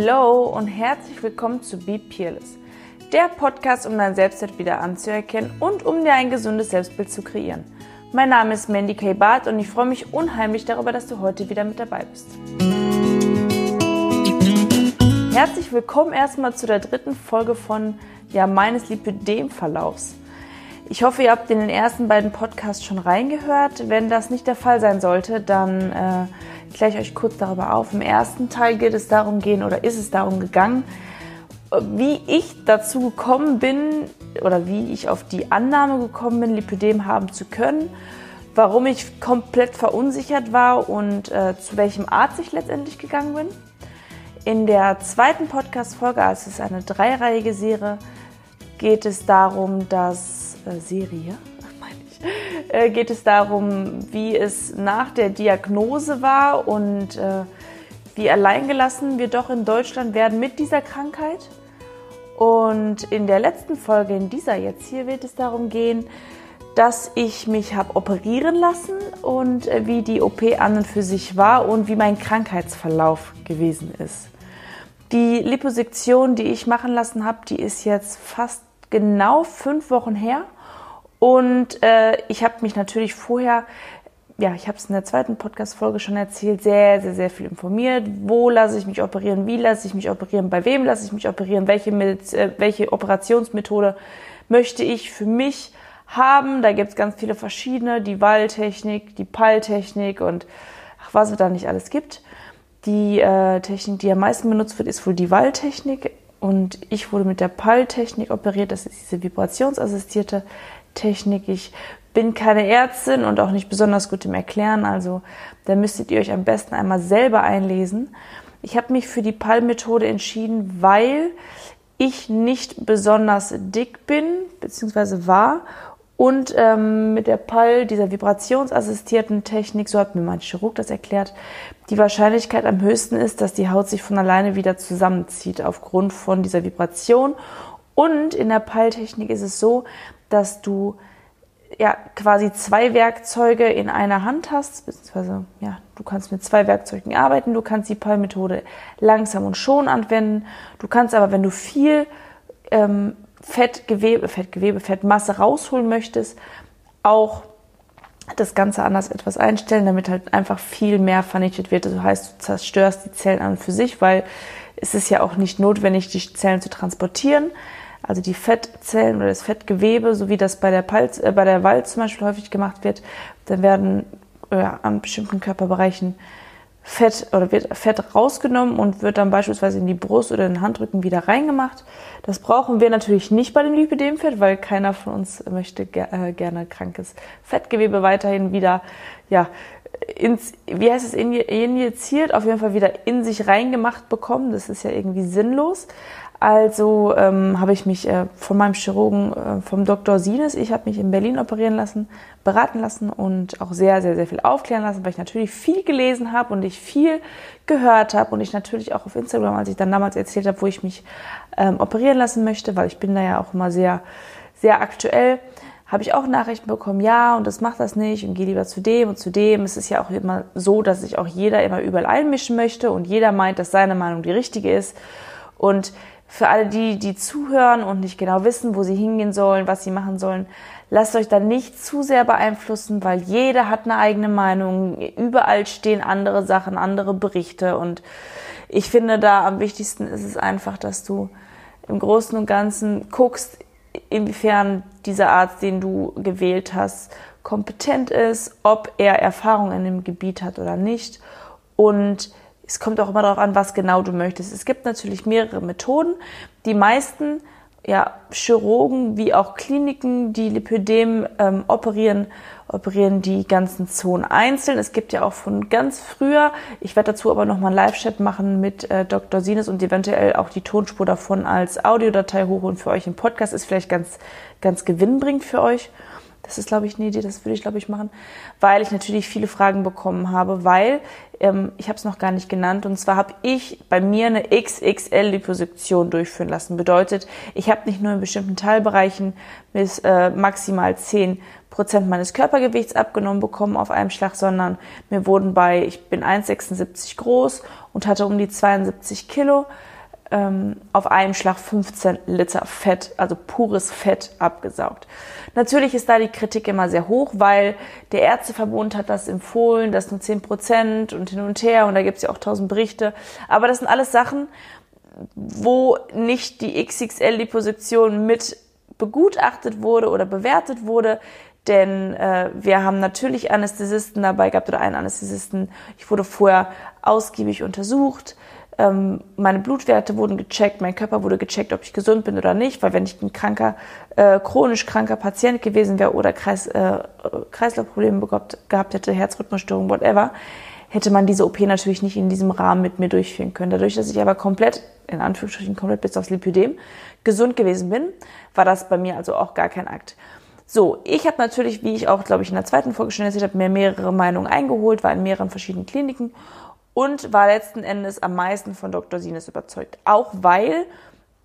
Hello und herzlich willkommen zu Be Peerless, der Podcast, um dein Selbstwert wieder anzuerkennen und um dir ein gesundes Selbstbild zu kreieren. Mein Name ist Mandy K. Barth und ich freue mich unheimlich darüber, dass du heute wieder mit dabei bist. Herzlich willkommen erstmal zu der dritten Folge von ja, meines Lipidem-Verlaufs. Ich hoffe, ihr habt in den ersten beiden Podcasts schon reingehört. Wenn das nicht der Fall sein sollte, dann äh, kläre ich euch kurz darüber auf. Im ersten Teil geht es darum gehen oder ist es darum gegangen, wie ich dazu gekommen bin oder wie ich auf die Annahme gekommen bin, Lipidem haben zu können, warum ich komplett verunsichert war und äh, zu welchem Arzt ich letztendlich gegangen bin. In der zweiten Podcast-Folge, also es ist eine dreireihige Serie, geht es darum, dass äh, Serie, meine ich, äh, geht es darum, wie es nach der Diagnose war und äh, wie alleingelassen wir doch in Deutschland werden mit dieser Krankheit. Und in der letzten Folge, in dieser jetzt hier, wird es darum gehen, dass ich mich habe operieren lassen und äh, wie die OP an und für sich war und wie mein Krankheitsverlauf gewesen ist. Die Liposektion, die ich machen lassen habe, die ist jetzt fast genau fünf Wochen her. Und äh, ich habe mich natürlich vorher, ja, ich habe es in der zweiten Podcast-Folge schon erzählt, sehr, sehr, sehr viel informiert. Wo lasse ich mich operieren? Wie lasse ich mich operieren? Bei wem lasse ich mich operieren? Welche, mit, äh, welche Operationsmethode möchte ich für mich haben? Da gibt es ganz viele verschiedene. Die Walltechnik, die Palltechnik und ach, was es da nicht alles gibt. Die äh, Technik, die am meisten benutzt wird, ist wohl die Walltechnik. Und ich wurde mit der Palltechnik operiert. Das ist diese vibrationsassistierte Technik. Ich bin keine Ärztin und auch nicht besonders gut im Erklären, also da müsstet ihr euch am besten einmal selber einlesen. Ich habe mich für die PAL-Methode entschieden, weil ich nicht besonders dick bin, beziehungsweise war und ähm, mit der PAL, dieser vibrationsassistierten Technik, so hat mir mein Chirurg das erklärt, die Wahrscheinlichkeit am höchsten ist, dass die Haut sich von alleine wieder zusammenzieht aufgrund von dieser Vibration. Und in der PAL-Technik ist es so, dass du ja quasi zwei Werkzeuge in einer Hand hast, beziehungsweise ja, du kannst mit zwei Werkzeugen arbeiten, du kannst die PAL-Methode langsam und schon anwenden, du kannst aber, wenn du viel ähm, Fettgewebe, Fettgewebe, Fettmasse rausholen möchtest, auch das Ganze anders etwas einstellen, damit halt einfach viel mehr vernichtet wird. Das heißt, du zerstörst die Zellen an und für sich, weil es ist ja auch nicht notwendig, die Zellen zu transportieren also die Fettzellen oder das Fettgewebe, so wie das bei der, Palz, äh, bei der Wald zum Beispiel häufig gemacht wird, dann werden äh, an bestimmten Körperbereichen Fett oder wird Fett rausgenommen und wird dann beispielsweise in die Brust oder in den Handrücken wieder reingemacht. Das brauchen wir natürlich nicht bei dem Lipidemfett, weil keiner von uns möchte ger äh, gerne krankes Fettgewebe weiterhin wieder, ja, ins, wie heißt es, injiziert, auf jeden Fall wieder in sich reingemacht bekommen. Das ist ja irgendwie sinnlos. Also ähm, habe ich mich äh, von meinem Chirurgen, äh, vom Dr. Sines, ich habe mich in Berlin operieren lassen, beraten lassen und auch sehr, sehr, sehr viel aufklären lassen, weil ich natürlich viel gelesen habe und ich viel gehört habe und ich natürlich auch auf Instagram, als ich dann damals erzählt habe, wo ich mich ähm, operieren lassen möchte, weil ich bin da ja auch immer sehr, sehr aktuell, habe ich auch Nachrichten bekommen, ja, und das macht das nicht und geh lieber zu dem und zu dem. Es ist ja auch immer so, dass sich auch jeder immer überall einmischen möchte und jeder meint, dass seine Meinung die richtige ist. Und für alle die, die zuhören und nicht genau wissen, wo sie hingehen sollen, was sie machen sollen, lasst euch da nicht zu sehr beeinflussen, weil jeder hat eine eigene Meinung. Überall stehen andere Sachen, andere Berichte und ich finde da am wichtigsten ist es einfach, dass du im Großen und Ganzen guckst, inwiefern dieser Arzt, den du gewählt hast, kompetent ist, ob er Erfahrung in dem Gebiet hat oder nicht und es kommt auch immer darauf an, was genau du möchtest. Es gibt natürlich mehrere Methoden. Die meisten ja, Chirurgen wie auch Kliniken, die Lipödem ähm, operieren, operieren die ganzen Zonen einzeln. Es gibt ja auch von ganz früher, ich werde dazu aber nochmal einen Live-Chat machen mit äh, Dr. Sines und eventuell auch die Tonspur davon als Audiodatei hoch und für euch im Podcast ist vielleicht ganz, ganz gewinnbringend für euch. Das ist, glaube ich, eine Idee, das würde ich, glaube ich, machen, weil ich natürlich viele Fragen bekommen habe, weil ähm, ich habe es noch gar nicht genannt, und zwar habe ich bei mir eine XXL-Liposuktion durchführen lassen. Bedeutet, ich habe nicht nur in bestimmten Teilbereichen bis äh, maximal 10 Prozent meines Körpergewichts abgenommen bekommen auf einem Schlag, sondern mir wurden bei, ich bin 1,76 groß und hatte um die 72 Kilo, auf einem Schlag 15 Liter Fett, also pures Fett abgesaugt. Natürlich ist da die Kritik immer sehr hoch, weil der Ärzteverbund hat das empfohlen, das nur 10 Prozent und hin und her und da gibt es ja auch tausend Berichte. Aber das sind alles Sachen, wo nicht die XXL-Liposition mit begutachtet wurde oder bewertet wurde, denn äh, wir haben natürlich Anästhesisten dabei gehabt oder einen Anästhesisten. Ich wurde vorher ausgiebig untersucht. Ähm, meine Blutwerte wurden gecheckt, mein Körper wurde gecheckt, ob ich gesund bin oder nicht, weil wenn ich ein kranker, äh, chronisch kranker Patient gewesen wäre oder Kreis, äh, Kreislaufprobleme gehabt, hätte, Herzrhythmusstörung, whatever, hätte man diese OP natürlich nicht in diesem Rahmen mit mir durchführen können. Dadurch, dass ich aber komplett, in Anführungsstrichen komplett bis aufs Lipidem, gesund gewesen bin, war das bei mir also auch gar kein Akt. So, ich habe natürlich, wie ich auch, glaube ich, in der zweiten Folge schon erzählt habe, mir mehrere Meinungen eingeholt, war in mehreren verschiedenen Kliniken und war letzten Endes am meisten von Dr. Sines überzeugt. Auch weil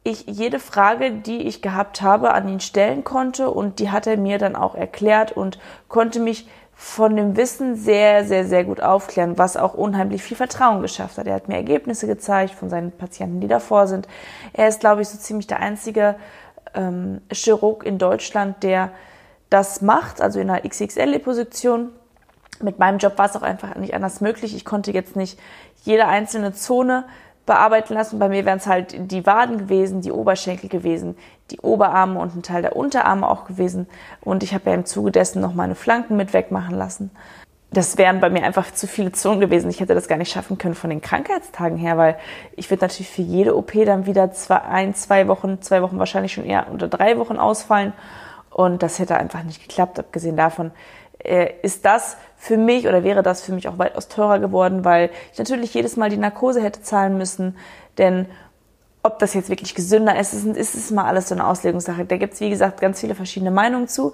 ich jede Frage, die ich gehabt habe, an ihn stellen konnte und die hat er mir dann auch erklärt und konnte mich von dem Wissen sehr, sehr, sehr gut aufklären, was auch unheimlich viel Vertrauen geschafft hat. Er hat mir Ergebnisse gezeigt von seinen Patienten, die davor sind. Er ist, glaube ich, so ziemlich der einzige ähm, Chirurg in Deutschland, der das macht, also in einer XXL-Position mit meinem Job war es auch einfach nicht anders möglich. Ich konnte jetzt nicht jede einzelne Zone bearbeiten lassen. Bei mir wären es halt die Waden gewesen, die Oberschenkel gewesen, die Oberarme und ein Teil der Unterarme auch gewesen. Und ich habe ja im Zuge dessen noch meine Flanken mit wegmachen lassen. Das wären bei mir einfach zu viele Zonen gewesen. Ich hätte das gar nicht schaffen können von den Krankheitstagen her, weil ich würde natürlich für jede OP dann wieder zwei, ein, zwei Wochen, zwei Wochen wahrscheinlich schon eher unter drei Wochen ausfallen. Und das hätte einfach nicht geklappt. Abgesehen davon äh, ist das für mich oder wäre das für mich auch weitaus teurer geworden, weil ich natürlich jedes Mal die Narkose hätte zahlen müssen. Denn ob das jetzt wirklich gesünder ist, ist, ist es mal alles so eine Auslegungssache. Da gibt es, wie gesagt, ganz viele verschiedene Meinungen zu.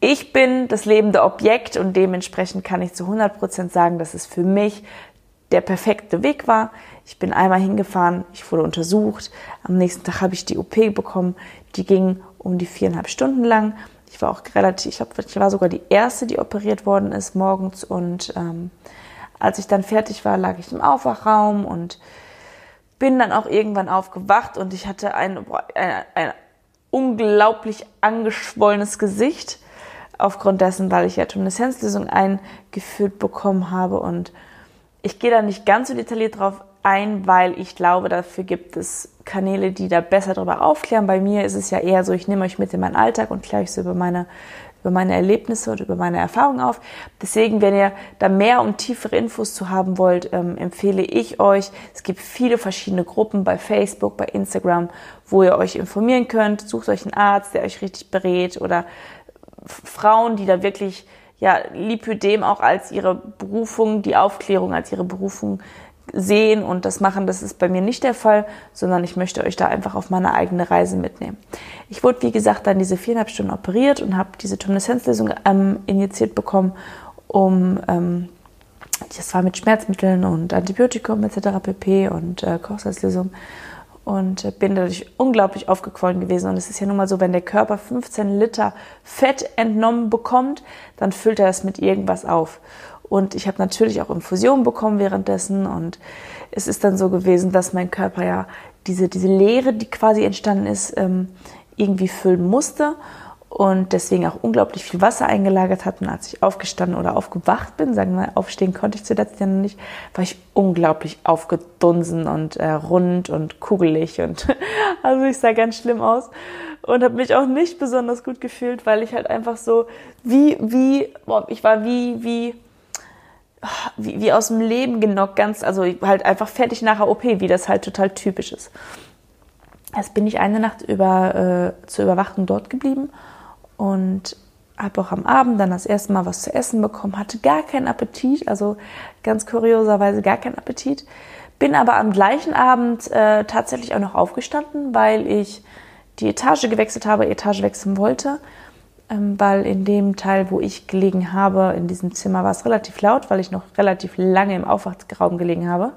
Ich bin das lebende Objekt und dementsprechend kann ich zu 100 Prozent sagen, dass es für mich der perfekte Weg war. Ich bin einmal hingefahren, ich wurde untersucht. Am nächsten Tag habe ich die OP bekommen. Die ging um die viereinhalb Stunden lang. Ich war auch relativ, ich glaube, ich war sogar die erste, die operiert worden ist morgens. Und ähm, als ich dann fertig war, lag ich im Aufwachraum und bin dann auch irgendwann aufgewacht und ich hatte ein, ein, ein unglaublich angeschwollenes Gesicht aufgrund dessen, weil ich ja Tumeszenzlösung eingeführt bekommen habe und ich gehe da nicht ganz so detailliert drauf ein, weil ich glaube, dafür gibt es Kanäle, die da besser darüber aufklären. Bei mir ist es ja eher so, ich nehme euch mit in meinen Alltag und kläre euch so über meine, über meine Erlebnisse und über meine Erfahrungen auf. Deswegen, wenn ihr da mehr und tiefere Infos zu haben wollt, ähm, empfehle ich euch, es gibt viele verschiedene Gruppen bei Facebook, bei Instagram, wo ihr euch informieren könnt. Sucht euch einen Arzt, der euch richtig berät oder Frauen, die da wirklich ja, Lipödem auch als ihre Berufung, die Aufklärung als ihre Berufung sehen und das machen, das ist bei mir nicht der Fall, sondern ich möchte euch da einfach auf meine eigene Reise mitnehmen. Ich wurde, wie gesagt, dann diese viereinhalb Stunden operiert und habe diese Tumeszenzlösung ähm, injiziert bekommen, um, ähm, das war mit Schmerzmitteln und Antibiotikum etc. pp. und äh, Kochsalzlösung und äh, bin dadurch unglaublich aufgequollen gewesen. Und es ist ja nun mal so, wenn der Körper 15 Liter Fett entnommen bekommt, dann füllt er es mit irgendwas auf. Und ich habe natürlich auch Infusionen bekommen währenddessen. Und es ist dann so gewesen, dass mein Körper ja diese, diese Leere, die quasi entstanden ist, ähm, irgendwie füllen musste und deswegen auch unglaublich viel Wasser eingelagert hat. Und als ich aufgestanden oder aufgewacht bin, sagen wir, aufstehen konnte ich zuletzt ja noch nicht, war ich unglaublich aufgedunsen und äh, rund und kugelig und also ich sah ganz schlimm aus und habe mich auch nicht besonders gut gefühlt, weil ich halt einfach so wie wie boah, ich war wie wie wie, wie aus dem Leben genockt, ganz, also halt einfach fertig nach der OP, wie das halt total typisch ist. Jetzt bin ich eine Nacht über, äh, zur Überwachung dort geblieben und habe auch am Abend dann das erste Mal was zu essen bekommen, hatte gar keinen Appetit, also ganz kurioserweise gar keinen Appetit. Bin aber am gleichen Abend äh, tatsächlich auch noch aufgestanden, weil ich die Etage gewechselt habe, Etage wechseln wollte weil in dem Teil, wo ich gelegen habe, in diesem Zimmer war es relativ laut, weil ich noch relativ lange im Aufwachraum gelegen habe.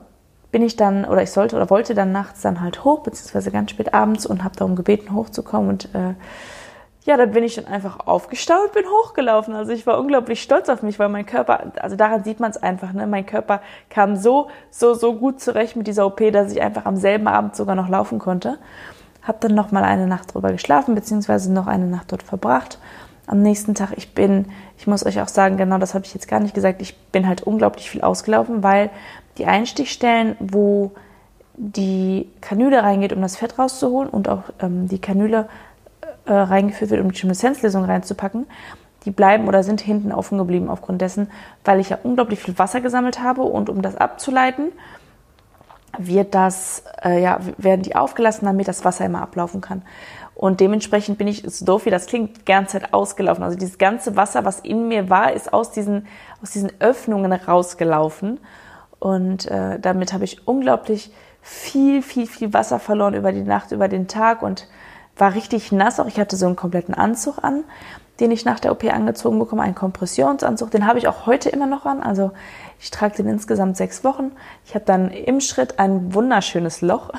Bin ich dann, oder ich sollte oder wollte dann nachts dann halt hoch, beziehungsweise ganz spät abends und habe darum gebeten, hochzukommen und äh, ja, dann bin ich dann einfach aufgestaut bin hochgelaufen. Also ich war unglaublich stolz auf mich, weil mein Körper, also daran sieht man es einfach, ne? Mein Körper kam so, so, so gut zurecht mit dieser OP, dass ich einfach am selben Abend sogar noch laufen konnte. Hab dann noch mal eine Nacht drüber geschlafen, beziehungsweise noch eine Nacht dort verbracht. Am nächsten Tag, ich bin, ich muss euch auch sagen, genau das habe ich jetzt gar nicht gesagt, ich bin halt unglaublich viel ausgelaufen, weil die Einstichstellen, wo die Kanüle reingeht, um das Fett rauszuholen und auch ähm, die Kanüle äh, reingeführt wird, um die Schimmelzenzlösung reinzupacken, die bleiben oder sind hinten offen geblieben aufgrund dessen, weil ich ja unglaublich viel Wasser gesammelt habe und um das abzuleiten, wird das, äh, ja, werden die aufgelassen, damit das Wasser immer ablaufen kann. Und dementsprechend bin ich, so doof wie das klingt, die ganze Zeit ausgelaufen. Also dieses ganze Wasser, was in mir war, ist aus diesen, aus diesen Öffnungen rausgelaufen. Und äh, damit habe ich unglaublich viel, viel, viel Wasser verloren über die Nacht, über den Tag und war richtig nass. Auch ich hatte so einen kompletten Anzug an, den ich nach der OP angezogen bekomme, einen Kompressionsanzug. Den habe ich auch heute immer noch an. Also ich trage den insgesamt sechs Wochen. Ich habe dann im Schritt ein wunderschönes Loch,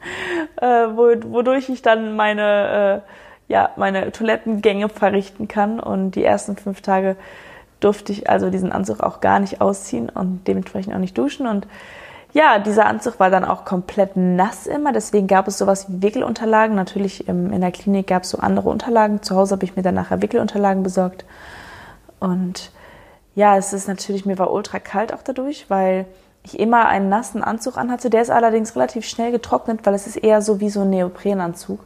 äh, wodurch ich dann meine, äh, ja, meine Toilettengänge verrichten kann. Und die ersten fünf Tage durfte ich also diesen Anzug auch gar nicht ausziehen und dementsprechend auch nicht duschen. Und ja, dieser Anzug war dann auch komplett nass immer, deswegen gab es sowas wie Wickelunterlagen. Natürlich in der Klinik gab es so andere Unterlagen. Zu Hause habe ich mir dann nachher Wickelunterlagen besorgt. Und ja, es ist natürlich, mir war ultra kalt auch dadurch, weil ich immer einen nassen Anzug anhatte. Der ist allerdings relativ schnell getrocknet, weil es ist eher so wie so ein Neoprenanzug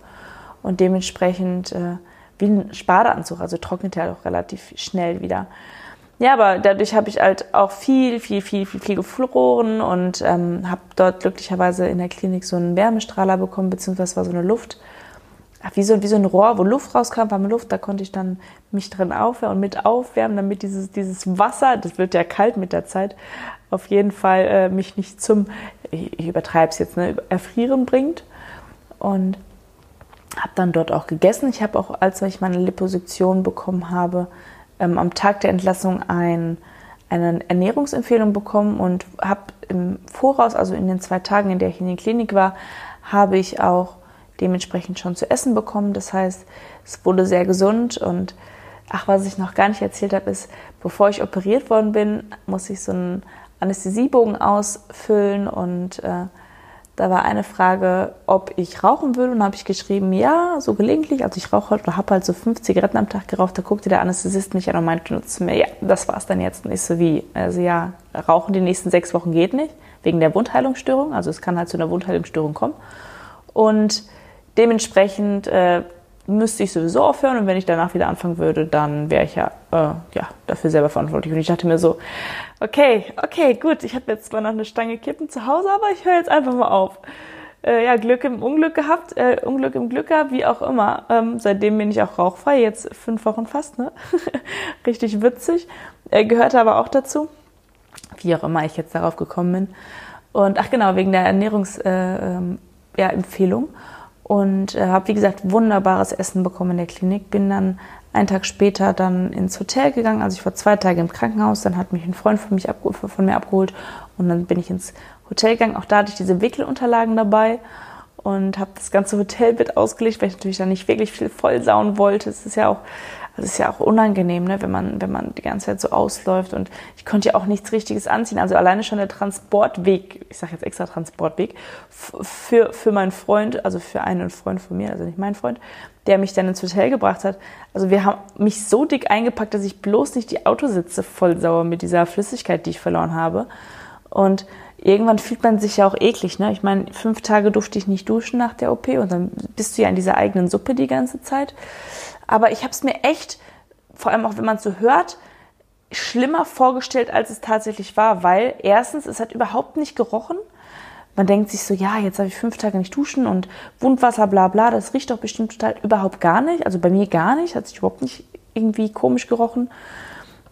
und dementsprechend äh, wie ein Spadeanzug, also trocknet er auch relativ schnell wieder. Ja, aber dadurch habe ich halt auch viel, viel, viel, viel, viel gefroren und ähm, habe dort glücklicherweise in der Klinik so einen Wärmestrahler bekommen, beziehungsweise war so eine Luft, wie so, wie so ein Rohr, wo Luft rauskam, warme Luft, da konnte ich dann mich drin aufwärmen und mit aufwärmen, damit dieses, dieses Wasser, das wird ja kalt mit der Zeit, auf jeden Fall äh, mich nicht zum, ich, ich übertreibe es jetzt, ne, Erfrieren bringt. Und habe dann dort auch gegessen. Ich habe auch, als ich meine Liposuktion bekommen habe, ähm, am Tag der Entlassung ein, eine Ernährungsempfehlung bekommen und habe im Voraus, also in den zwei Tagen, in der ich in der Klinik war, habe ich auch dementsprechend schon zu essen bekommen. Das heißt, es wurde sehr gesund und ach, was ich noch gar nicht erzählt habe, ist, bevor ich operiert worden bin, muss ich so einen Anästhesiebogen ausfüllen und äh, da war eine Frage, ob ich rauchen würde und habe ich geschrieben, ja, so gelegentlich. Also ich rauche halt oder habe halt so fünf Zigaretten am Tag geraucht. Da guckte der Anästhesist mich an und meinte zu mir, ja, das war's dann jetzt. Und ich so wie, also ja, rauchen die nächsten sechs Wochen geht nicht wegen der Wundheilungsstörung. Also es kann halt zu einer Wundheilungsstörung kommen und dementsprechend äh, müsste ich sowieso aufhören und wenn ich danach wieder anfangen würde, dann wäre ich ja, äh, ja dafür selber verantwortlich. Und ich dachte mir so, okay, okay, gut, ich habe jetzt zwar noch eine Stange Kippen zu Hause, aber ich höre jetzt einfach mal auf. Äh, ja, Glück im Unglück gehabt, äh, Unglück im Glück gehabt, wie auch immer. Ähm, seitdem bin ich auch rauchfrei, jetzt fünf Wochen fast, ne? Richtig witzig. Äh, gehörte aber auch dazu, wie auch immer ich jetzt darauf gekommen bin. Und ach genau, wegen der Ernährungsempfehlung. Äh, ähm, ja, und äh, habe wie gesagt wunderbares Essen bekommen in der Klinik. Bin dann einen Tag später dann ins Hotel gegangen. Also ich war zwei Tage im Krankenhaus. Dann hat mich ein Freund von, mich von mir abgeholt und dann bin ich ins Hotel gegangen. Auch da hatte ich diese Wickelunterlagen dabei und habe das ganze Hotelbett ausgelegt, weil ich natürlich da nicht wirklich viel vollsauen wollte. Es ist ja auch das ist ja auch unangenehm, ne, wenn man, wenn man die ganze Zeit so ausläuft. Und ich konnte ja auch nichts Richtiges anziehen. Also alleine schon der Transportweg, ich sage jetzt extra Transportweg, für, für meinen Freund, also für einen Freund von mir, also nicht mein Freund, der mich dann ins Hotel gebracht hat. Also wir haben mich so dick eingepackt, dass ich bloß nicht die Autositze voll sauer mit dieser Flüssigkeit, die ich verloren habe. Und irgendwann fühlt man sich ja auch eklig. Ne? Ich meine, fünf Tage durfte ich nicht duschen nach der OP und dann bist du ja in dieser eigenen Suppe die ganze Zeit. Aber ich habe es mir echt, vor allem auch wenn man es so hört, schlimmer vorgestellt, als es tatsächlich war, weil erstens, es hat überhaupt nicht gerochen. Man denkt sich so, ja, jetzt habe ich fünf Tage nicht duschen und Wundwasser, bla bla, das riecht doch bestimmt total überhaupt gar nicht. Also bei mir gar nicht, hat sich überhaupt nicht irgendwie komisch gerochen.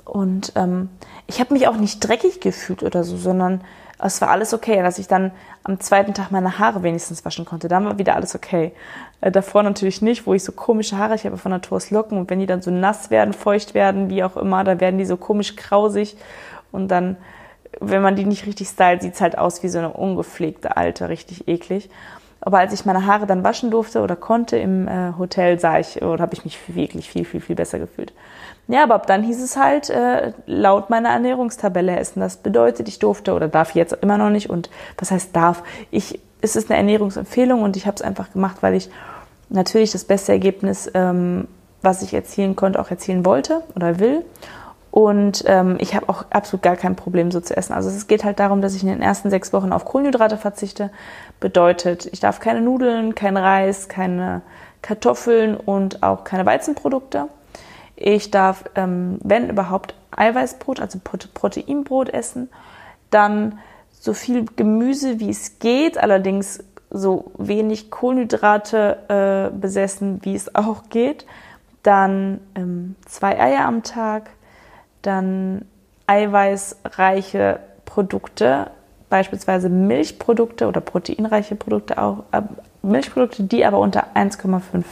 Und ähm, ich habe mich auch nicht dreckig gefühlt oder so, sondern es war alles okay. Dass ich dann am zweiten Tag meine Haare wenigstens waschen konnte, dann war wieder alles okay. Äh, davor natürlich nicht, wo ich so komische Haare, ich habe von Natur aus Locken und wenn die dann so nass werden, feucht werden, wie auch immer, dann werden die so komisch krausig und dann, wenn man die nicht richtig stylt, sieht's halt aus wie so eine ungepflegte alte, richtig eklig. Aber als ich meine Haare dann waschen durfte oder konnte im äh, Hotel, sah ich oder habe ich mich wirklich viel, viel, viel besser gefühlt. Ja, aber ab dann hieß es halt äh, laut meiner Ernährungstabelle essen. Das bedeutet, ich durfte oder darf jetzt immer noch nicht. Und was heißt darf? Ich, es ist eine Ernährungsempfehlung und ich habe es einfach gemacht, weil ich natürlich das beste Ergebnis, ähm, was ich erzielen konnte, auch erzielen wollte oder will. Und ähm, ich habe auch absolut gar kein Problem, so zu essen. Also es geht halt darum, dass ich in den ersten sechs Wochen auf Kohlenhydrate verzichte. Bedeutet, ich darf keine Nudeln, kein Reis, keine Kartoffeln und auch keine Weizenprodukte. Ich darf, ähm, wenn überhaupt, Eiweißbrot, also Proteinbrot essen. Dann so viel Gemüse, wie es geht, allerdings so wenig Kohlenhydrate äh, besessen, wie es auch geht. Dann ähm, zwei Eier am Tag dann eiweißreiche Produkte, beispielsweise Milchprodukte oder proteinreiche Produkte auch, äh, Milchprodukte, die aber unter 1,5,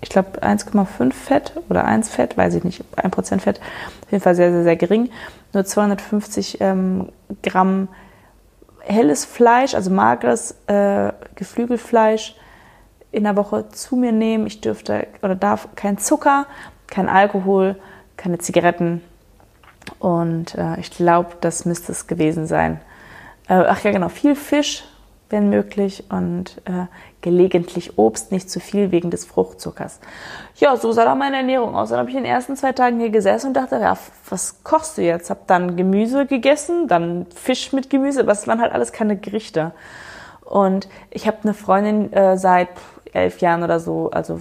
ich glaube 1,5 Fett oder 1 Fett, weiß ich nicht, 1% Fett, auf jeden Fall sehr, sehr, sehr gering, nur 250 ähm, Gramm helles Fleisch, also mageres äh, Geflügelfleisch in der Woche zu mir nehmen. Ich dürfte oder darf kein Zucker, kein Alkohol, keine Zigaretten, und äh, ich glaube, das müsste es gewesen sein. Äh, ach ja, genau, viel Fisch, wenn möglich, und äh, gelegentlich Obst, nicht zu viel wegen des Fruchtzuckers. Ja, so sah da meine Ernährung aus. Dann habe ich in den ersten zwei Tagen hier gesessen und dachte, ja, was kochst du jetzt? Hab dann Gemüse gegessen, dann Fisch mit Gemüse, aber es waren halt alles keine Gerichte. Und ich habe eine Freundin äh, seit elf Jahren oder so, also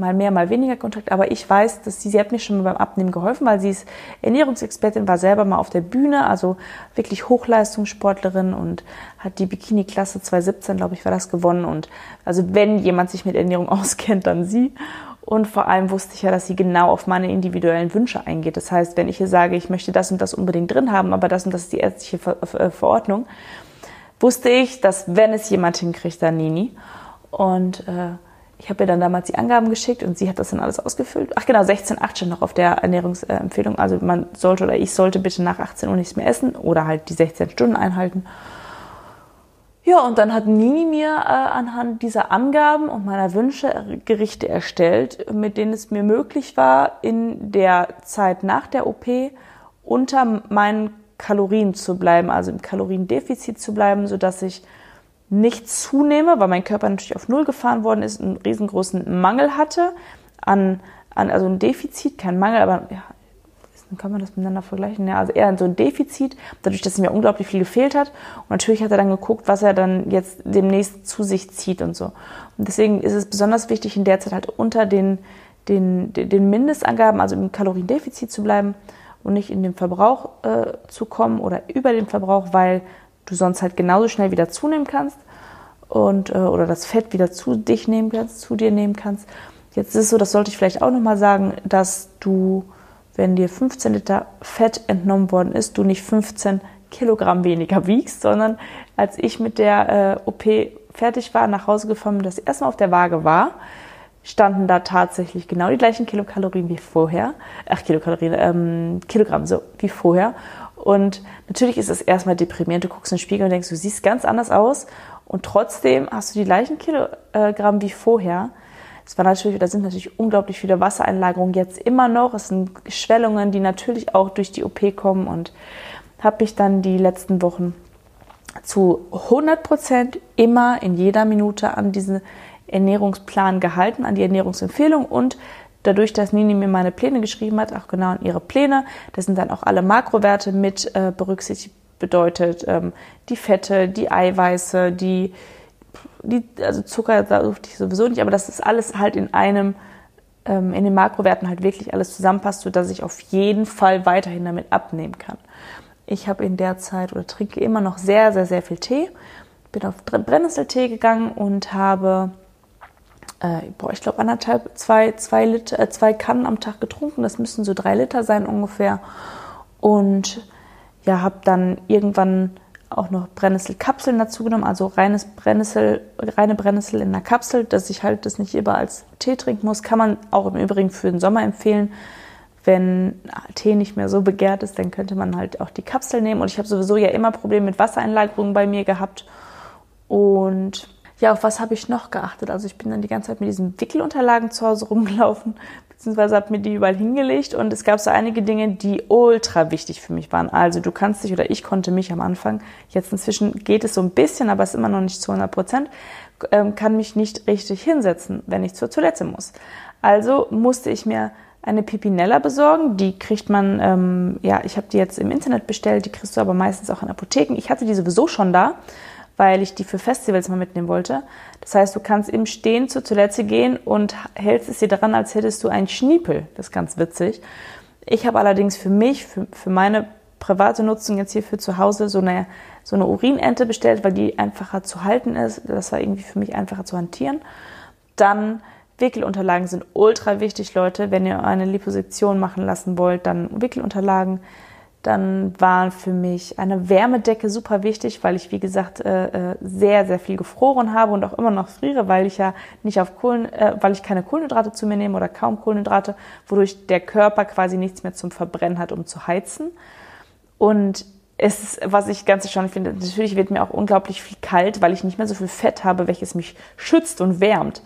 mal mehr, mal weniger Kontakt, aber ich weiß, dass sie, sie hat mir schon mal beim Abnehmen geholfen, weil sie ist Ernährungsexpertin, war selber mal auf der Bühne, also wirklich Hochleistungssportlerin und hat die Bikini-Klasse 2017, glaube ich, war das gewonnen und also wenn jemand sich mit Ernährung auskennt, dann sie. Und vor allem wusste ich ja, dass sie genau auf meine individuellen Wünsche eingeht. Das heißt, wenn ich ihr sage, ich möchte das und das unbedingt drin haben, aber das und das ist die ärztliche Ver Verordnung, wusste ich, dass wenn es jemand hinkriegt, dann Nini. Und äh, ich habe ihr dann damals die Angaben geschickt und sie hat das dann alles ausgefüllt. Ach genau, 16,8 stand noch auf der Ernährungsempfehlung. Also man sollte oder ich sollte bitte nach 18 Uhr nichts mehr essen oder halt die 16 Stunden einhalten. Ja, und dann hat Nini mir äh, anhand dieser Angaben und meiner Wünsche Gerichte erstellt, mit denen es mir möglich war, in der Zeit nach der OP unter meinen Kalorien zu bleiben, also im Kaloriendefizit zu bleiben, sodass ich nicht zunehme, weil mein Körper natürlich auf Null gefahren worden ist, einen riesengroßen Mangel hatte an, an also ein Defizit, kein Mangel, aber ja, kann man das miteinander vergleichen? Ja, also eher so ein Defizit, dadurch, dass mir unglaublich viel gefehlt hat. Und natürlich hat er dann geguckt, was er dann jetzt demnächst zu sich zieht und so. Und deswegen ist es besonders wichtig, in der Zeit halt unter den, den, den Mindestangaben, also im Kaloriendefizit zu bleiben und nicht in den Verbrauch äh, zu kommen oder über den Verbrauch, weil du sonst halt genauso schnell wieder zunehmen kannst und äh, oder das Fett wieder zu dich nehmen kannst, zu dir nehmen kannst. Jetzt ist es so, das sollte ich vielleicht auch nochmal sagen, dass du, wenn dir 15 Liter Fett entnommen worden ist, du nicht 15 Kilogramm weniger wiegst, sondern als ich mit der äh, OP fertig war, nach Hause gefahren bin, das erste Mal auf der Waage war, standen da tatsächlich genau die gleichen Kilokalorien wie vorher. Ach, Kilokalorien, ähm, Kilogramm, so wie vorher. Und natürlich ist es erstmal deprimierend. Du guckst in den Spiegel und denkst, du siehst ganz anders aus und trotzdem hast du die gleichen Kilogramm wie vorher. Es war natürlich, da sind natürlich unglaublich viele Wassereinlagerungen jetzt immer noch. Es sind Schwellungen, die natürlich auch durch die OP kommen und habe mich dann die letzten Wochen zu 100 Prozent immer in jeder Minute an diesen Ernährungsplan gehalten, an die Ernährungsempfehlung und dadurch, dass Nini mir meine Pläne geschrieben hat, auch genau an ihre Pläne, da sind dann auch alle Makrowerte mit äh, berücksichtigt, bedeutet ähm, die Fette, die Eiweiße, die, die also Zucker da durfte ich sowieso nicht, aber das ist alles halt in einem, ähm, in den Makrowerten halt wirklich alles zusammenpasst, sodass ich auf jeden Fall weiterhin damit abnehmen kann. Ich habe in der Zeit oder trinke immer noch sehr, sehr, sehr viel Tee. Bin auf Brennnesseltee gegangen und habe äh, boah, ich glaube anderthalb, zwei, zwei Liter, äh, zwei Kannen am Tag getrunken. Das müssten so drei Liter sein ungefähr. Und ja, habe dann irgendwann auch noch Brennnesselkapseln dazu genommen, also reines Brennnessel, reine Brennnessel in einer Kapsel, dass ich halt das nicht immer als Tee trinken muss. Kann man auch im Übrigen für den Sommer empfehlen. Wenn Tee nicht mehr so begehrt ist, dann könnte man halt auch die Kapsel nehmen. Und ich habe sowieso ja immer Probleme mit Wassereinlagerungen bei mir gehabt. Und ja, auf was habe ich noch geachtet? Also ich bin dann die ganze Zeit mit diesen Wickelunterlagen zu Hause rumgelaufen, beziehungsweise habe mir die überall hingelegt und es gab so einige Dinge, die ultra wichtig für mich waren. Also du kannst dich oder ich konnte mich am Anfang, jetzt inzwischen geht es so ein bisschen, aber es ist immer noch nicht zu 100 Prozent, ähm, kann mich nicht richtig hinsetzen, wenn ich zur Toilette muss. Also musste ich mir eine Pipinella besorgen. Die kriegt man, ähm, ja, ich habe die jetzt im Internet bestellt, die kriegst du aber meistens auch in Apotheken. Ich hatte die sowieso schon da weil ich die für Festivals mal mitnehmen wollte. Das heißt, du kannst im Stehen zur Toilette gehen und hältst es dir dran, als hättest du einen Schniepel. Das ist ganz witzig. Ich habe allerdings für mich, für, für meine private Nutzung jetzt hier für zu Hause so eine, so eine Urinente bestellt, weil die einfacher zu halten ist. Das war irgendwie für mich einfacher zu hantieren. Dann Wickelunterlagen sind ultra wichtig, Leute. Wenn ihr eine Liposuktion machen lassen wollt, dann Wickelunterlagen. Dann war für mich eine Wärmedecke super wichtig, weil ich, wie gesagt, äh, äh, sehr, sehr viel gefroren habe und auch immer noch friere, weil ich ja nicht auf Kohlen, äh, weil ich keine Kohlenhydrate zu mir nehme oder kaum Kohlenhydrate, wodurch der Körper quasi nichts mehr zum Verbrennen hat, um zu heizen. Und es ist, was ich ganz erstaunlich finde, natürlich wird mir auch unglaublich viel kalt, weil ich nicht mehr so viel Fett habe, welches mich schützt und wärmt.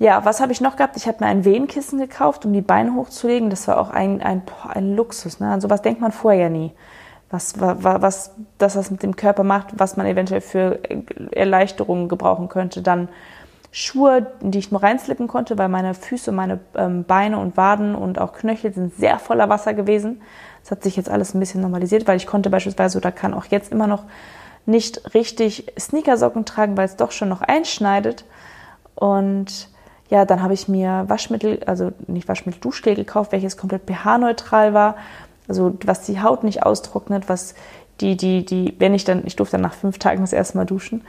Ja, was habe ich noch gehabt? Ich habe mir ein Wehenkissen gekauft, um die Beine hochzulegen. Das war auch ein, ein, ein Luxus. Ne? An sowas denkt man vorher ja nie. Was, was, was das mit dem Körper macht, was man eventuell für Erleichterungen gebrauchen könnte. Dann Schuhe, die ich nur reinslippen konnte, weil meine Füße, meine ähm, Beine und Waden und auch Knöchel sind sehr voller Wasser gewesen. Das hat sich jetzt alles ein bisschen normalisiert, weil ich konnte beispielsweise oder kann auch jetzt immer noch nicht richtig Sneakersocken tragen, weil es doch schon noch einschneidet. Und ja, dann habe ich mir Waschmittel, also nicht Waschmittel, Duschgel gekauft, welches komplett pH-neutral war. Also was die Haut nicht austrocknet, was die, die, die, wenn ich dann, ich durfte dann nach fünf Tagen das erste Mal duschen,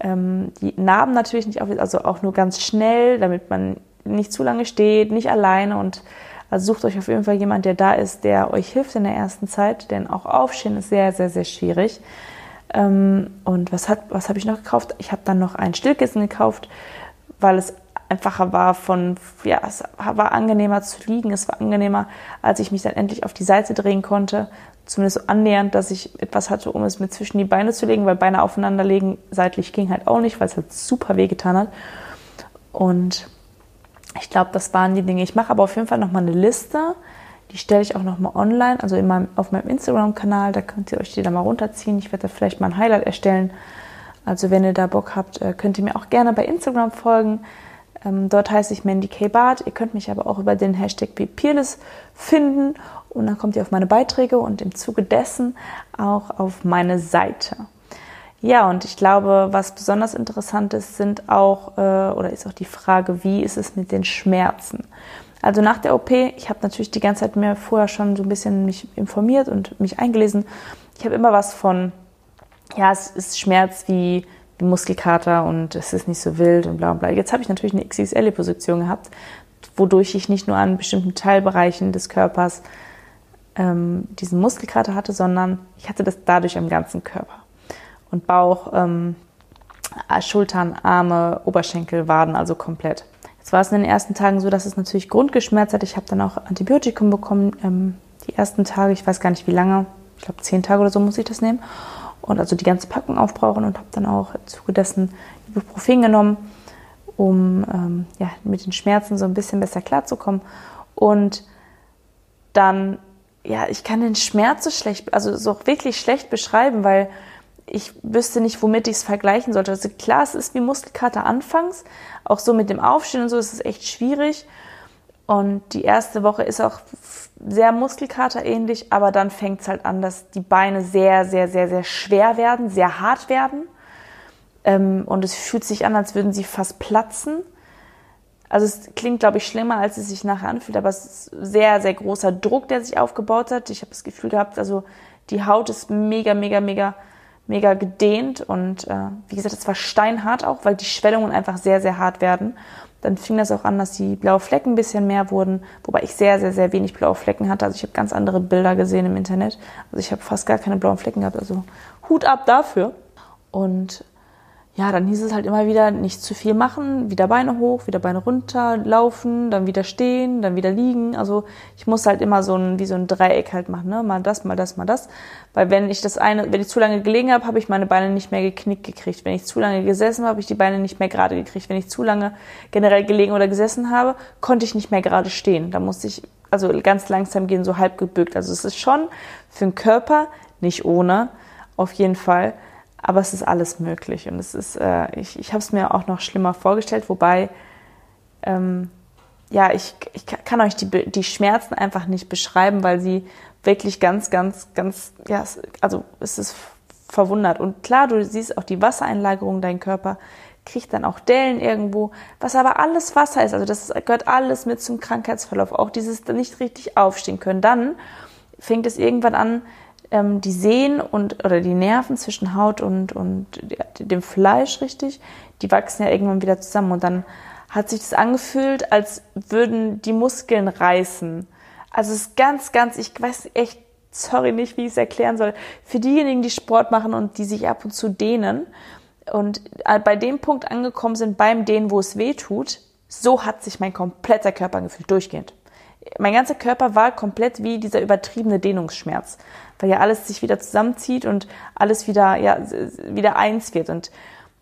ähm, die Narben natürlich nicht auflöst, also auch nur ganz schnell, damit man nicht zu lange steht, nicht alleine und also sucht euch auf jeden Fall jemand, der da ist, der euch hilft in der ersten Zeit, denn auch Aufstehen ist sehr, sehr, sehr schwierig. Ähm, und was, was habe ich noch gekauft? Ich habe dann noch ein Stillkissen gekauft, weil es einfacher war von, ja, es war angenehmer zu liegen, es war angenehmer, als ich mich dann endlich auf die Seite drehen konnte, zumindest so annähernd, dass ich etwas hatte, um es mir zwischen die Beine zu legen, weil Beine aufeinanderlegen seitlich ging halt auch nicht, weil es halt super weh getan hat. Und ich glaube, das waren die Dinge. Ich mache aber auf jeden Fall nochmal eine Liste, die stelle ich auch nochmal online, also in meinem, auf meinem Instagram-Kanal, da könnt ihr euch die da mal runterziehen. Ich werde da vielleicht mal ein Highlight erstellen. Also wenn ihr da Bock habt, äh, könnt ihr mir auch gerne bei Instagram folgen. Ähm, dort heiße ich Mandy K. Bart. Ihr könnt mich aber auch über den Hashtag BePeerless finden und dann kommt ihr auf meine Beiträge und im Zuge dessen auch auf meine Seite. Ja, und ich glaube, was besonders interessant ist, sind auch äh, oder ist auch die Frage, wie ist es mit den Schmerzen? Also nach der OP, ich habe natürlich die ganze Zeit mir vorher schon so ein bisschen mich informiert und mich eingelesen. Ich habe immer was von, ja, es ist Schmerz wie Muskelkater und es ist nicht so wild und bla bla. Jetzt habe ich natürlich eine XXL-Position gehabt, wodurch ich nicht nur an bestimmten Teilbereichen des Körpers ähm, diesen Muskelkater hatte, sondern ich hatte das dadurch am ganzen Körper. Und Bauch, ähm, Schultern, Arme, Oberschenkel, Waden, also komplett. Jetzt war es in den ersten Tagen so, dass es natürlich grundgeschmerzt hat. Ich habe dann auch Antibiotikum bekommen, ähm, die ersten Tage, ich weiß gar nicht wie lange, ich glaube zehn Tage oder so muss ich das nehmen und also die ganze Packung aufbrauchen und habe dann auch im Ibuprofen genommen, um ähm, ja, mit den Schmerzen so ein bisschen besser klarzukommen. Und dann, ja, ich kann den Schmerz so schlecht, also so wirklich schlecht beschreiben, weil ich wüsste nicht, womit ich es vergleichen sollte. Also klar, es ist wie Muskelkater anfangs, auch so mit dem Aufstehen und so ist es echt schwierig. Und die erste Woche ist auch sehr muskelkaterähnlich, aber dann fängt es halt an, dass die Beine sehr, sehr, sehr, sehr schwer werden, sehr hart werden. Ähm, und es fühlt sich an, als würden sie fast platzen. Also es klingt, glaube ich, schlimmer, als es sich nachher anfühlt, aber es ist sehr, sehr großer Druck, der sich aufgebaut hat. Ich habe das Gefühl gehabt, also die Haut ist mega, mega, mega, mega gedehnt und äh, wie gesagt, es war steinhart auch, weil die Schwellungen einfach sehr, sehr hart werden. Dann fing das auch an, dass die blauen Flecken ein bisschen mehr wurden, wobei ich sehr, sehr, sehr wenig blaue Flecken hatte. Also ich habe ganz andere Bilder gesehen im Internet. Also ich habe fast gar keine blauen Flecken gehabt. Also Hut ab dafür. Und ja, dann hieß es halt immer wieder, nicht zu viel machen, wieder Beine hoch, wieder Beine runter, laufen, dann wieder stehen, dann wieder liegen. Also ich muss halt immer so ein, wie so ein Dreieck halt machen, ne? Mal das, mal das, mal das. Weil wenn ich das eine, wenn ich zu lange gelegen habe, habe ich meine Beine nicht mehr geknickt gekriegt. Wenn ich zu lange gesessen habe, habe ich die Beine nicht mehr gerade gekriegt. Wenn ich zu lange generell gelegen oder gesessen habe, konnte ich nicht mehr gerade stehen. Da musste ich also ganz langsam gehen, so halb gebückt. Also es ist schon für den Körper nicht ohne, auf jeden Fall aber es ist alles möglich und es ist, äh, ich, ich habe es mir auch noch schlimmer vorgestellt, wobei, ähm, ja, ich, ich kann euch die, die Schmerzen einfach nicht beschreiben, weil sie wirklich ganz, ganz, ganz, ja, also es ist verwundert. Und klar, du siehst auch die Wassereinlagerung, dein Körper kriegt dann auch Dellen irgendwo, was aber alles Wasser ist, also das gehört alles mit zum Krankheitsverlauf, auch dieses nicht richtig aufstehen können. Dann fängt es irgendwann an, ähm, die Sehnen und oder die Nerven zwischen Haut und, und dem Fleisch richtig, die wachsen ja irgendwann wieder zusammen und dann hat sich das angefühlt, als würden die Muskeln reißen. Also es ist ganz, ganz, ich weiß echt, sorry nicht, wie ich es erklären soll, für diejenigen, die Sport machen und die sich ab und zu dehnen und äh, bei dem Punkt angekommen sind beim Dehnen, wo es weh tut, so hat sich mein kompletter Körper angefühlt, durchgehend. Mein ganzer Körper war komplett wie dieser übertriebene Dehnungsschmerz weil ja alles sich wieder zusammenzieht und alles wieder, ja, wieder eins wird. Und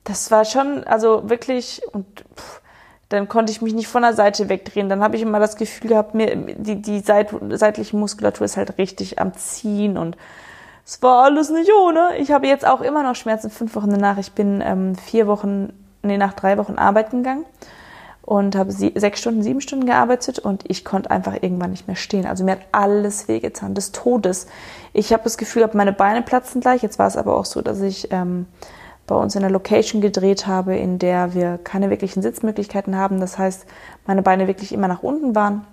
das war schon, also wirklich, und pff, dann konnte ich mich nicht von der Seite wegdrehen. Dann habe ich immer das Gefühl gehabt, mir, die, die seit, seitliche Muskulatur ist halt richtig am Ziehen und es war alles nicht ohne. Ich habe jetzt auch immer noch Schmerzen fünf Wochen danach. Ich bin ähm, vier Wochen, nee, nach drei Wochen arbeiten gegangen und habe sechs Stunden, sieben Stunden gearbeitet und ich konnte einfach irgendwann nicht mehr stehen. Also mir hat alles wehgetan, des Todes. Ich habe das Gefühl, meine Beine platzen gleich. Jetzt war es aber auch so, dass ich ähm, bei uns in einer Location gedreht habe, in der wir keine wirklichen Sitzmöglichkeiten haben. Das heißt, meine Beine wirklich immer nach unten waren.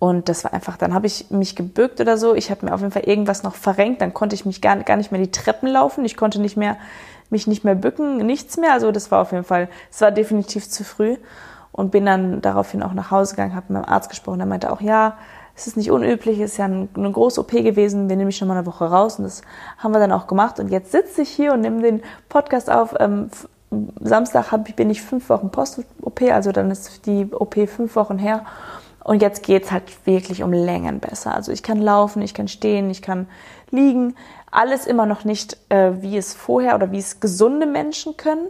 Und das war einfach, dann habe ich mich gebückt oder so. Ich habe mir auf jeden Fall irgendwas noch verrenkt. Dann konnte ich mich gar, gar nicht mehr die Treppen laufen. Ich konnte nicht mehr mich nicht mehr bücken, nichts mehr. Also das war auf jeden Fall, es war definitiv zu früh und bin dann daraufhin auch nach Hause gegangen, habe mit dem Arzt gesprochen, der meinte auch, ja, es ist nicht unüblich, es ist ja eine große OP gewesen, wir nehmen mich schon mal eine Woche raus und das haben wir dann auch gemacht und jetzt sitze ich hier und nehme den Podcast auf. Ähm, Samstag hab, bin ich fünf Wochen Post-OP, also dann ist die OP fünf Wochen her und jetzt geht's halt wirklich um Längen besser. Also ich kann laufen, ich kann stehen, ich kann liegen, alles immer noch nicht, äh, wie es vorher oder wie es gesunde Menschen können,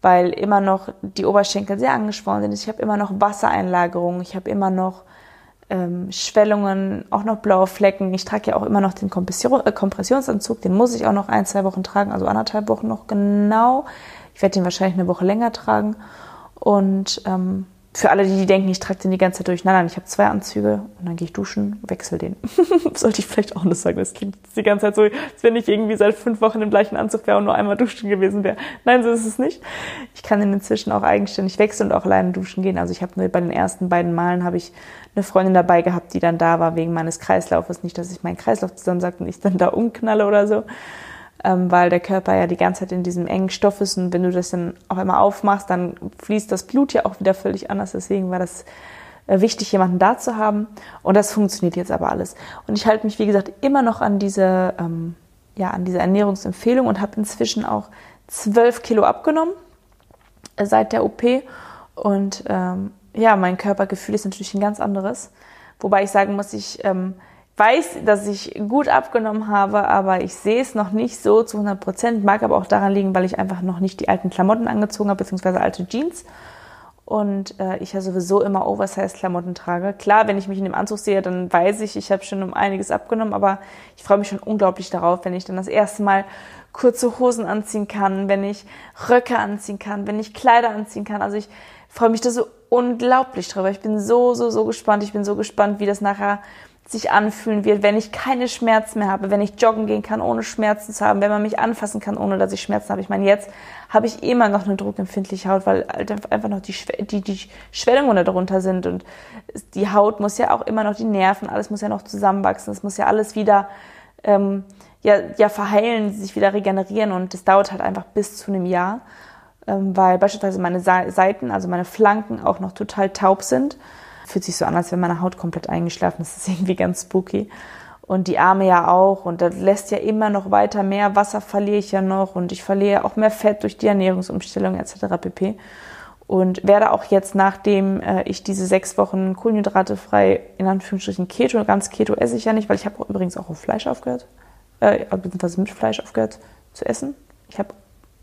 weil immer noch die Oberschenkel sehr angeschwollen sind. Ich habe immer noch Wassereinlagerungen, ich habe immer noch ähm, Schwellungen, auch noch blaue Flecken. Ich trage ja auch immer noch den Kompression, äh, Kompressionsanzug, den muss ich auch noch ein, zwei Wochen tragen, also anderthalb Wochen noch genau. Ich werde den wahrscheinlich eine Woche länger tragen. Und ähm, für alle, die, denken, ich trage den die ganze Zeit durch. Nein, nein, ich habe zwei Anzüge und dann gehe ich duschen, wechsle den. Sollte ich vielleicht auch nicht sagen. Das klingt die ganze Zeit so, als wenn ich irgendwie seit fünf Wochen im gleichen Anzug wäre und nur einmal duschen gewesen wäre. Nein, so ist es nicht. Ich kann den inzwischen auch eigenständig wechseln und auch alleine duschen gehen. Also ich habe nur bei den ersten beiden Malen habe ich eine Freundin dabei gehabt, die dann da war wegen meines Kreislaufes. Nicht, dass ich meinen Kreislauf zusammensagt und ich dann da umknalle oder so weil der Körper ja die ganze Zeit in diesem engen Stoff ist und wenn du das dann auch einmal aufmachst, dann fließt das Blut ja auch wieder völlig anders. Deswegen war das äh, wichtig, jemanden da zu haben. Und das funktioniert jetzt aber alles. Und ich halte mich, wie gesagt, immer noch an diese, ähm, ja, an diese Ernährungsempfehlung und habe inzwischen auch zwölf Kilo abgenommen äh, seit der OP. Und ähm, ja, mein Körpergefühl ist natürlich ein ganz anderes. Wobei ich sagen muss, ich ähm, weiß, dass ich gut abgenommen habe, aber ich sehe es noch nicht so zu 100 Prozent. Mag aber auch daran liegen, weil ich einfach noch nicht die alten Klamotten angezogen habe, beziehungsweise alte Jeans. Und äh, ich ja sowieso immer Oversize-Klamotten trage. Klar, wenn ich mich in dem Anzug sehe, dann weiß ich, ich habe schon um einiges abgenommen, aber ich freue mich schon unglaublich darauf, wenn ich dann das erste Mal kurze Hosen anziehen kann, wenn ich Röcke anziehen kann, wenn ich Kleider anziehen kann. Also ich freue mich da so unglaublich drüber. Ich bin so, so, so gespannt. Ich bin so gespannt, wie das nachher sich anfühlen wird, wenn ich keine Schmerzen mehr habe, wenn ich joggen gehen kann, ohne Schmerzen zu haben, wenn man mich anfassen kann, ohne dass ich Schmerzen habe. Ich meine, jetzt habe ich immer noch eine druckempfindliche Haut, weil einfach noch die, die, die Schwellungen darunter sind und die Haut muss ja auch immer noch die Nerven, alles muss ja noch zusammenwachsen, es muss ja alles wieder ähm, ja, ja verheilen, sich wieder regenerieren und das dauert halt einfach bis zu einem Jahr. ähm, weil beispielsweise meine Seiten, also meine Flanken auch noch total taub sind. Fühlt sich so an, als wäre meine Haut komplett eingeschlafen. Das ist irgendwie ganz spooky. Und die Arme ja auch. Und das lässt ja immer noch weiter mehr Wasser verliere ich ja noch. Und ich verliere auch mehr Fett durch die Ernährungsumstellung etc. pp. Und werde auch jetzt, nachdem äh, ich diese sechs Wochen Kohlenhydrate frei, in Anführungsstrichen Keto, ganz Keto esse ich ja nicht, weil ich habe übrigens auch auf Fleisch aufgehört, äh, beziehungsweise mit Fleisch aufgehört zu essen. Ich habe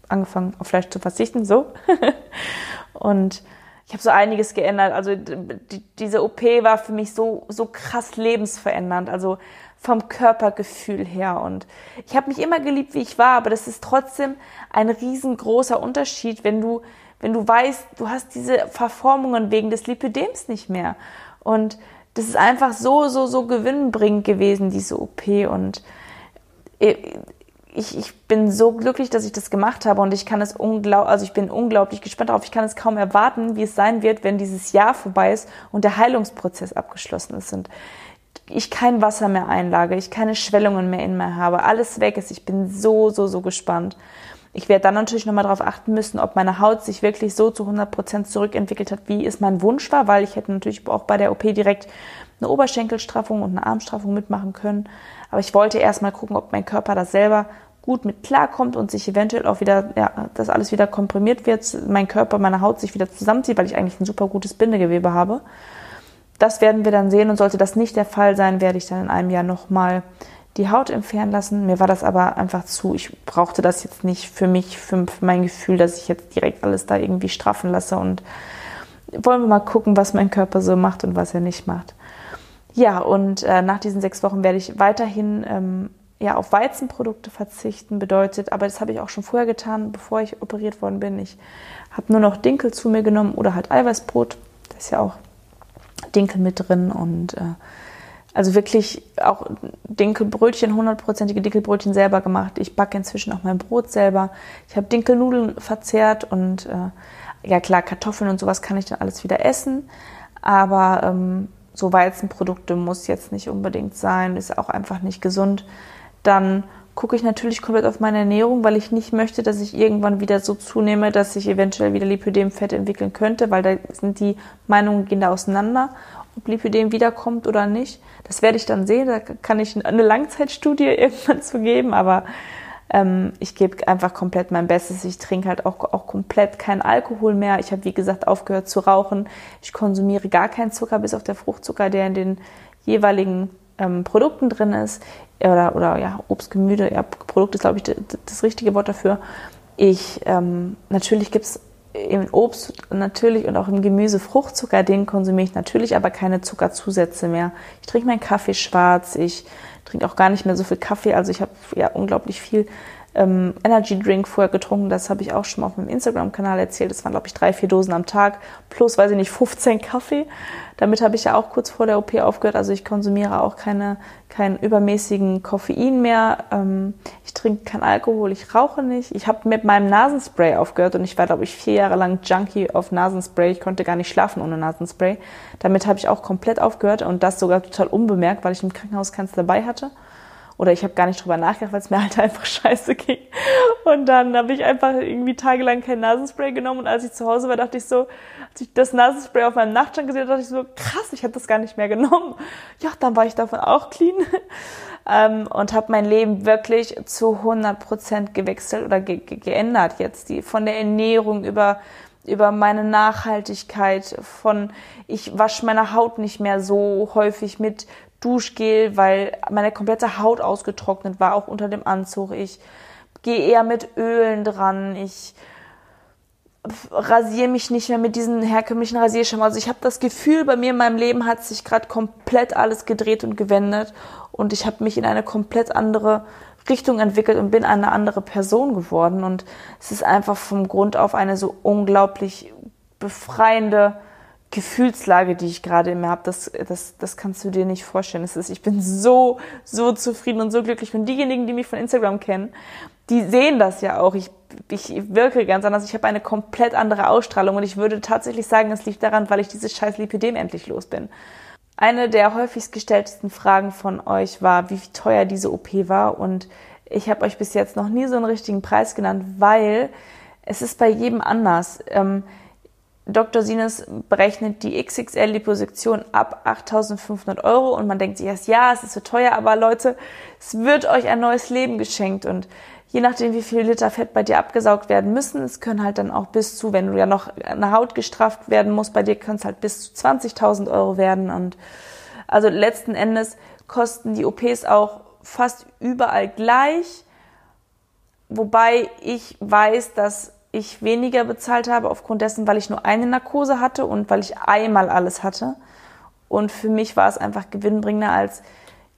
angefangen, auf Fleisch zu verzichten, so. und ich habe so einiges geändert. Also die, diese OP war für mich so, so krass lebensverändernd. Also vom Körpergefühl her. Und ich habe mich immer geliebt, wie ich war, aber das ist trotzdem ein riesengroßer Unterschied, wenn du, wenn du weißt, du hast diese Verformungen wegen des Lipidems nicht mehr. Und das ist einfach so, so, so gewinnbringend gewesen, diese OP. Und ich, ich bin so glücklich, dass ich das gemacht habe und ich kann es unglaublich, also ich bin unglaublich gespannt darauf. Ich kann es kaum erwarten, wie es sein wird, wenn dieses Jahr vorbei ist und der Heilungsprozess abgeschlossen ist und ich kein Wasser mehr einlage, ich keine Schwellungen mehr in mir habe, alles weg ist. Ich bin so, so, so gespannt. Ich werde dann natürlich nochmal darauf achten müssen, ob meine Haut sich wirklich so zu 100 Prozent zurückentwickelt hat, wie es mein Wunsch war, weil ich hätte natürlich auch bei der OP direkt eine Oberschenkelstraffung und eine Armstraffung mitmachen können. Aber ich wollte erstmal gucken, ob mein Körper das selber gut mit klarkommt und sich eventuell auch wieder, ja, dass alles wieder komprimiert wird, mein Körper, meine Haut sich wieder zusammenzieht, weil ich eigentlich ein super gutes Bindegewebe habe. Das werden wir dann sehen und sollte das nicht der Fall sein, werde ich dann in einem Jahr nochmal die Haut entfernen lassen. Mir war das aber einfach zu, ich brauchte das jetzt nicht für mich, für, mein Gefühl, dass ich jetzt direkt alles da irgendwie straffen lasse und wollen wir mal gucken, was mein Körper so macht und was er nicht macht. Ja, und äh, nach diesen sechs Wochen werde ich weiterhin ähm, ja, auf Weizenprodukte verzichten. Bedeutet, aber das habe ich auch schon vorher getan, bevor ich operiert worden bin. Ich habe nur noch Dinkel zu mir genommen oder halt Eiweißbrot. Da ist ja auch Dinkel mit drin und äh, also wirklich auch Dinkelbrötchen, hundertprozentige Dinkelbrötchen selber gemacht. Ich backe inzwischen auch mein Brot selber. Ich habe Dinkelnudeln verzehrt und äh, ja klar, Kartoffeln und sowas kann ich dann alles wieder essen. Aber ähm, so Weizenprodukte muss jetzt nicht unbedingt sein, ist auch einfach nicht gesund. Dann gucke ich natürlich komplett auf meine Ernährung, weil ich nicht möchte, dass ich irgendwann wieder so zunehme, dass ich eventuell wieder Lipödemfett entwickeln könnte, weil da sind die Meinungen gehen da auseinander, ob Lipödem wiederkommt oder nicht. Das werde ich dann sehen, da kann ich eine Langzeitstudie irgendwann zu geben, aber ähm, ich gebe einfach komplett mein Bestes. Ich trinke halt auch, auch komplett keinen Alkohol mehr. Ich habe, wie gesagt, aufgehört zu rauchen. Ich konsumiere gar keinen Zucker, bis auf der Fruchtzucker, der in den jeweiligen ähm, Produkten drin ist. Oder, oder ja, Obst, Gemüse, ja, Produkt ist, glaube ich, das, richtige Wort dafür. Ich, ähm, natürlich gibt's im Obst natürlich und auch im Gemüse Fruchtzucker, den konsumiere ich natürlich, aber keine Zuckerzusätze mehr. Ich trinke meinen Kaffee schwarz, ich trinke auch gar nicht mehr so viel Kaffee. Also ich habe ja unglaublich viel ähm, Energy Drink vorher getrunken. Das habe ich auch schon mal auf meinem Instagram-Kanal erzählt. Das waren, glaube ich, drei, vier Dosen am Tag plus, weiß ich nicht, 15 Kaffee. Damit habe ich ja auch kurz vor der OP aufgehört. Also ich konsumiere auch keine, keinen übermäßigen Koffein mehr. Ähm, ich trinke keinen Alkohol, ich rauche nicht. Ich habe mit meinem Nasenspray aufgehört und ich war, glaube ich, vier Jahre lang Junkie auf Nasenspray. Ich konnte gar nicht schlafen ohne Nasenspray. Damit habe ich auch komplett aufgehört und das sogar total unbemerkt, weil ich im Krankenhaus keins dabei hatte. Oder ich habe gar nicht drüber nachgedacht, weil es mir halt einfach scheiße ging. Und dann habe ich einfach irgendwie tagelang kein Nasenspray genommen. Und als ich zu Hause war, dachte ich so, als ich das Nasenspray auf meinem Nachtschrank gesehen habe, dachte ich so, krass, ich habe das gar nicht mehr genommen. Ja, dann war ich davon auch clean. Ähm, und habe mein Leben wirklich zu 100 Prozent gewechselt oder ge ge geändert jetzt. Die, von der Ernährung über über meine Nachhaltigkeit, von ich wasche meine Haut nicht mehr so häufig mit Duschgel, weil meine komplette Haut ausgetrocknet war, auch unter dem Anzug. Ich gehe eher mit Ölen dran. Ich rasiere mich nicht mehr mit diesen herkömmlichen Rasierschirmen. Also ich habe das Gefühl, bei mir in meinem Leben hat sich gerade komplett alles gedreht und gewendet und ich habe mich in eine komplett andere Richtung entwickelt und bin eine andere Person geworden und es ist einfach vom Grund auf eine so unglaublich befreiende Gefühlslage, die ich gerade in mir habe, das, das, das kannst du dir nicht vorstellen. Es ist, ich bin so, so zufrieden und so glücklich. Und diejenigen, die mich von Instagram kennen, die sehen das ja auch. Ich, ich wirke ganz anders. Ich habe eine komplett andere Ausstrahlung und ich würde tatsächlich sagen, es liegt daran, weil ich dieses scheiß Lipidem endlich los bin. Eine der häufigst gestelltesten Fragen von euch war, wie teuer diese OP war und ich habe euch bis jetzt noch nie so einen richtigen Preis genannt, weil Es ist bei jedem anders. Ähm, Dr. Sines berechnet die XXL-Liposektion ab 8.500 Erro und man denkt sich erst, ja, es ist so teuer, aber Leute, es wird euch ein neues Leben geschenkt und je nachdem, wie viel Liter Fett bei dir abgesaugt werden müssen, es können halt dann auch bis zu, wenn du ja noch eine Haut gestrafft werden musst, bei dir können es halt bis zu 20.000 Euro werden und also letzten Endes kosten die OPs auch fast überall gleich, wobei ich weiß, dass ich weniger bezahlt habe aufgrund dessen, weil ich nur eine Narkose hatte und weil ich einmal alles hatte. Und für mich war es einfach gewinnbringender als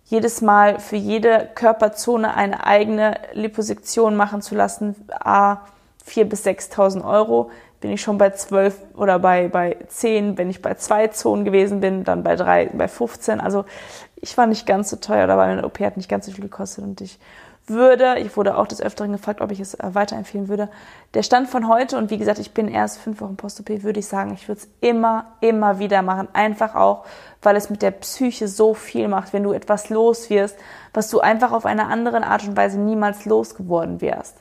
jedes Mal für jede Körperzone eine eigene Liposektion machen zu lassen, a 4.000 bis 6.000 Euro, bin ich schon bei 12 oder bei, bei 10, wenn ich bei zwei Zonen gewesen bin, dann bei drei, bei 15. Also ich war nicht ganz so teuer oder meine OP hat nicht ganz so viel gekostet und ich würde, ich wurde auch des Öfteren gefragt, ob ich es äh, weiterempfehlen würde. Der Stand von heute, und wie gesagt, ich bin erst fünf Wochen Post-OP, würde ich sagen, ich würde es immer, immer wieder machen. Einfach auch, weil es mit der Psyche so viel macht, wenn du etwas los wirst, was du einfach auf eine andere Art und Weise niemals losgeworden wärst.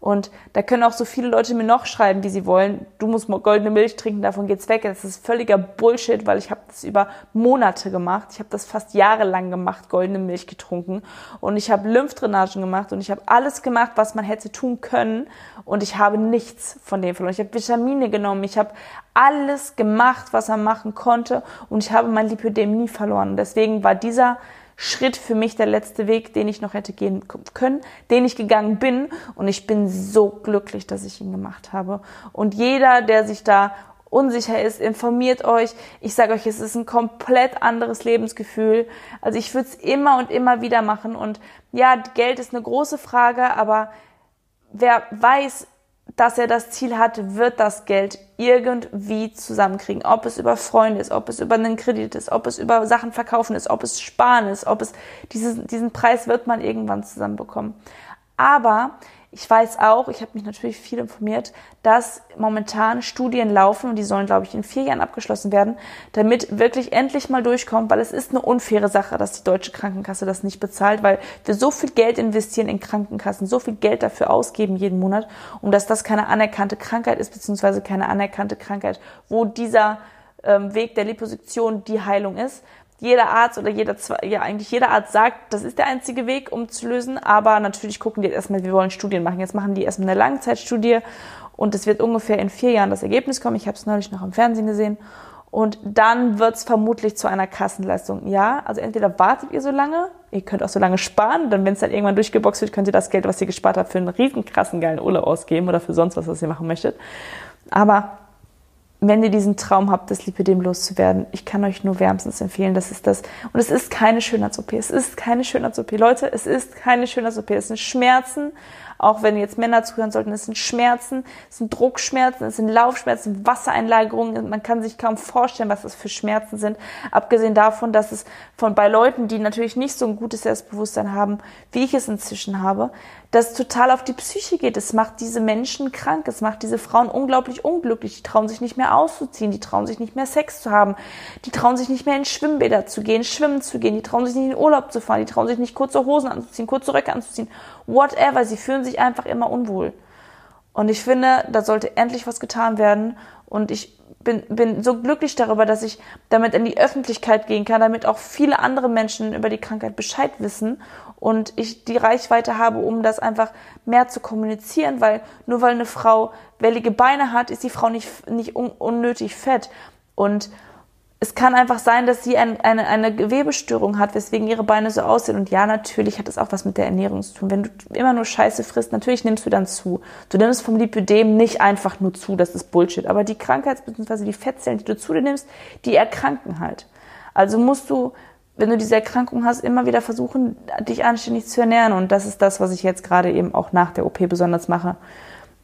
Und da können auch so viele Leute mir noch schreiben, wie sie wollen. Du musst goldene Milch trinken, davon geht's weg. Das ist völliger Bullshit, weil ich habe das über Monate gemacht. Ich habe das fast jahrelang gemacht, goldene Milch getrunken. Und ich habe Lymphdrainagen gemacht und ich habe alles gemacht, was man hätte tun können. Und ich habe nichts von dem verloren. Ich habe Vitamine genommen. Ich habe alles gemacht, was er machen konnte. Und ich habe mein Lipödem nie verloren. Deswegen war dieser Schritt für mich der letzte Weg, den ich noch hätte gehen können, den ich gegangen bin. Und ich bin so glücklich, dass ich ihn gemacht habe. Und jeder, der sich da unsicher ist, informiert euch. Ich sage euch, es ist ein komplett anderes Lebensgefühl. Also ich würde es immer und immer wieder machen. Und ja, Geld ist eine große Frage, aber wer weiß, dass er das Ziel hat, wird das Geld irgendwie zusammenkriegen. Ob es über Freunde ist, ob es über einen Kredit ist, ob es über Sachen verkaufen ist, ob es sparen ist, ob es dieses, diesen Preis wird man irgendwann zusammenbekommen. Aber ich weiß auch, ich habe mich natürlich viel informiert, dass momentan Studien laufen und die sollen, glaube ich, in vier Jahren abgeschlossen werden, damit wirklich endlich mal durchkommt, weil es ist eine unfaire Sache, dass die deutsche Krankenkasse das nicht bezahlt, weil wir so viel Geld investieren in Krankenkassen, so viel Geld dafür ausgeben jeden Monat und dass das keine anerkannte Krankheit ist, beziehungsweise keine anerkannte Krankheit, wo dieser ähm, Weg der Liposuktion die Heilung ist jeder Arzt oder jeder, ja, eigentlich jeder Arzt sagt, das ist der einzige Weg, um zu lösen. Aber natürlich gucken die jetzt erstmal, wir wollen Studien machen. Jetzt machen die erstmal eine Langzeitstudie und es wird ungefähr in vier Jahren das Ergebnis kommen. Ich habe es neulich noch im Fernsehen gesehen. Und dann wird es vermutlich zu einer Kassenleistung. Ja, also entweder wartet ihr so lange, ihr könnt auch so lange sparen, dann wenn es dann irgendwann durchgeboxt wird, könnt ihr das Geld, was ihr gespart habt, für einen riesen krassen geilen Urlaub ausgeben oder für sonst was, was ihr machen möchtet. Aber wenn ihr diesen Traum habt, das Lipidem loszuwerden, ich kann euch nur wärmstens empfehlen, das ist das. Und es ist keine Schönheits-OP. Es ist keine Schönheits-OP. Leute, es ist keine Schönheits-OP. Es sind Schmerzen, auch wenn jetzt Männer zuhören sollten, es sind Schmerzen, es sind Druckschmerzen, es sind Laufschmerzen, Wassereinlagerungen. Man kann sich kaum vorstellen, was das für Schmerzen sind. Abgesehen davon, dass es von bei Leuten, die natürlich nicht so ein gutes Selbstbewusstsein haben, wie ich es inzwischen habe, das total auf die Psyche geht. Es macht diese Menschen krank. Es macht diese Frauen unglaublich unglücklich. Die trauen sich nicht mehr auszuziehen. Die trauen sich nicht mehr Sex zu haben. Die trauen sich nicht mehr in Schwimmbäder zu gehen, schwimmen zu gehen. Die trauen sich nicht in Urlaub zu fahren. Die trauen sich nicht kurze Hosen anzuziehen, kurze Röcke anzuziehen. Whatever. Sie fühlen sich einfach immer unwohl. Und ich finde, da sollte endlich was getan werden. Und ich bin, bin so glücklich darüber, dass ich damit in die Öffentlichkeit gehen kann, damit auch viele andere Menschen über die Krankheit Bescheid wissen und ich die Reichweite habe, um das einfach mehr zu kommunizieren, weil nur weil eine Frau wellige Beine hat, ist die Frau nicht, nicht un unnötig fett. Und es kann einfach sein, dass sie ein, eine, eine Gewebestörung hat, weswegen ihre Beine so aussehen. Und ja, natürlich hat es auch was mit der Ernährung zu tun. Wenn du immer nur Scheiße frisst, natürlich nimmst du dann zu. Du nimmst vom Lipödem nicht einfach nur zu, das ist Bullshit. Aber die Krankheits- bzw. die Fettzellen, die du zu dir nimmst, die erkranken halt. Also musst du, wenn du diese Erkrankung hast, immer wieder versuchen, dich anständig zu ernähren. Und das ist das, was ich jetzt gerade eben auch nach der OP besonders mache,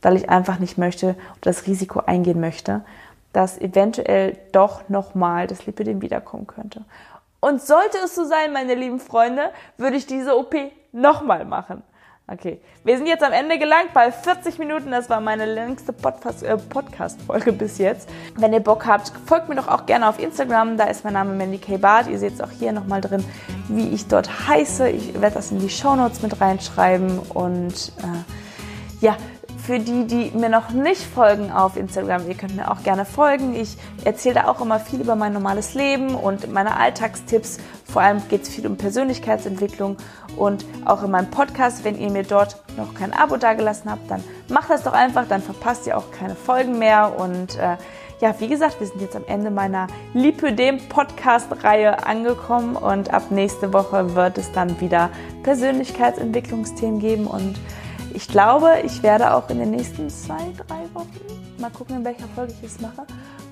weil ich einfach nicht möchte, das Risiko eingehen möchte dass eventuell doch nochmal das Lipidem wiederkommen könnte. Und sollte es so sein, meine lieben Freunde, würde ich diese OP nochmal machen. Okay, wir sind jetzt am Ende gelangt bei 40 Minuten. Das war meine längste äh, Podcast-Folge bis jetzt. Wenn ihr Bock habt, folgt mir doch auch gerne auf Instagram. Da ist mein Name Mandy K. Bart. Ihr seht es auch hier nochmal drin, wie ich dort heiße. Ich werde das in die Show Notes mit reinschreiben. Und äh, ja, für die, die mir noch nicht folgen auf Instagram, ihr könnt mir auch gerne folgen. Ich erzähle da auch immer viel über mein normales Leben und meine Alltagstipps. Vor allem geht es viel um Persönlichkeitsentwicklung und auch in meinem Podcast. Wenn ihr mir dort noch kein Abo dagelassen habt, dann macht das doch einfach, dann verpasst ihr auch keine Folgen mehr. Und äh, ja, wie gesagt, wir sind jetzt am Ende meiner Lipödem Podcast-Reihe angekommen und ab nächste Woche wird es dann wieder Persönlichkeitsentwicklungsthemen geben und ich glaube, ich werde auch in den nächsten zwei, drei Wochen, mal gucken, in welcher Folge ich es mache,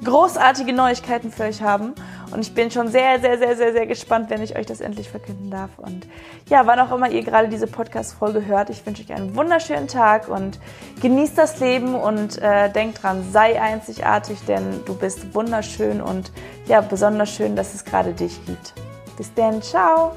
großartige Neuigkeiten für euch haben. Und ich bin schon sehr, sehr, sehr, sehr, sehr gespannt, wenn ich euch das endlich verkünden darf. Und ja, wann auch immer ihr gerade diese Podcast-Folge hört, ich wünsche euch einen wunderschönen Tag und genießt das Leben und äh, denkt dran, sei einzigartig, denn du bist wunderschön und ja, besonders schön, dass es gerade dich gibt. Bis dann, ciao!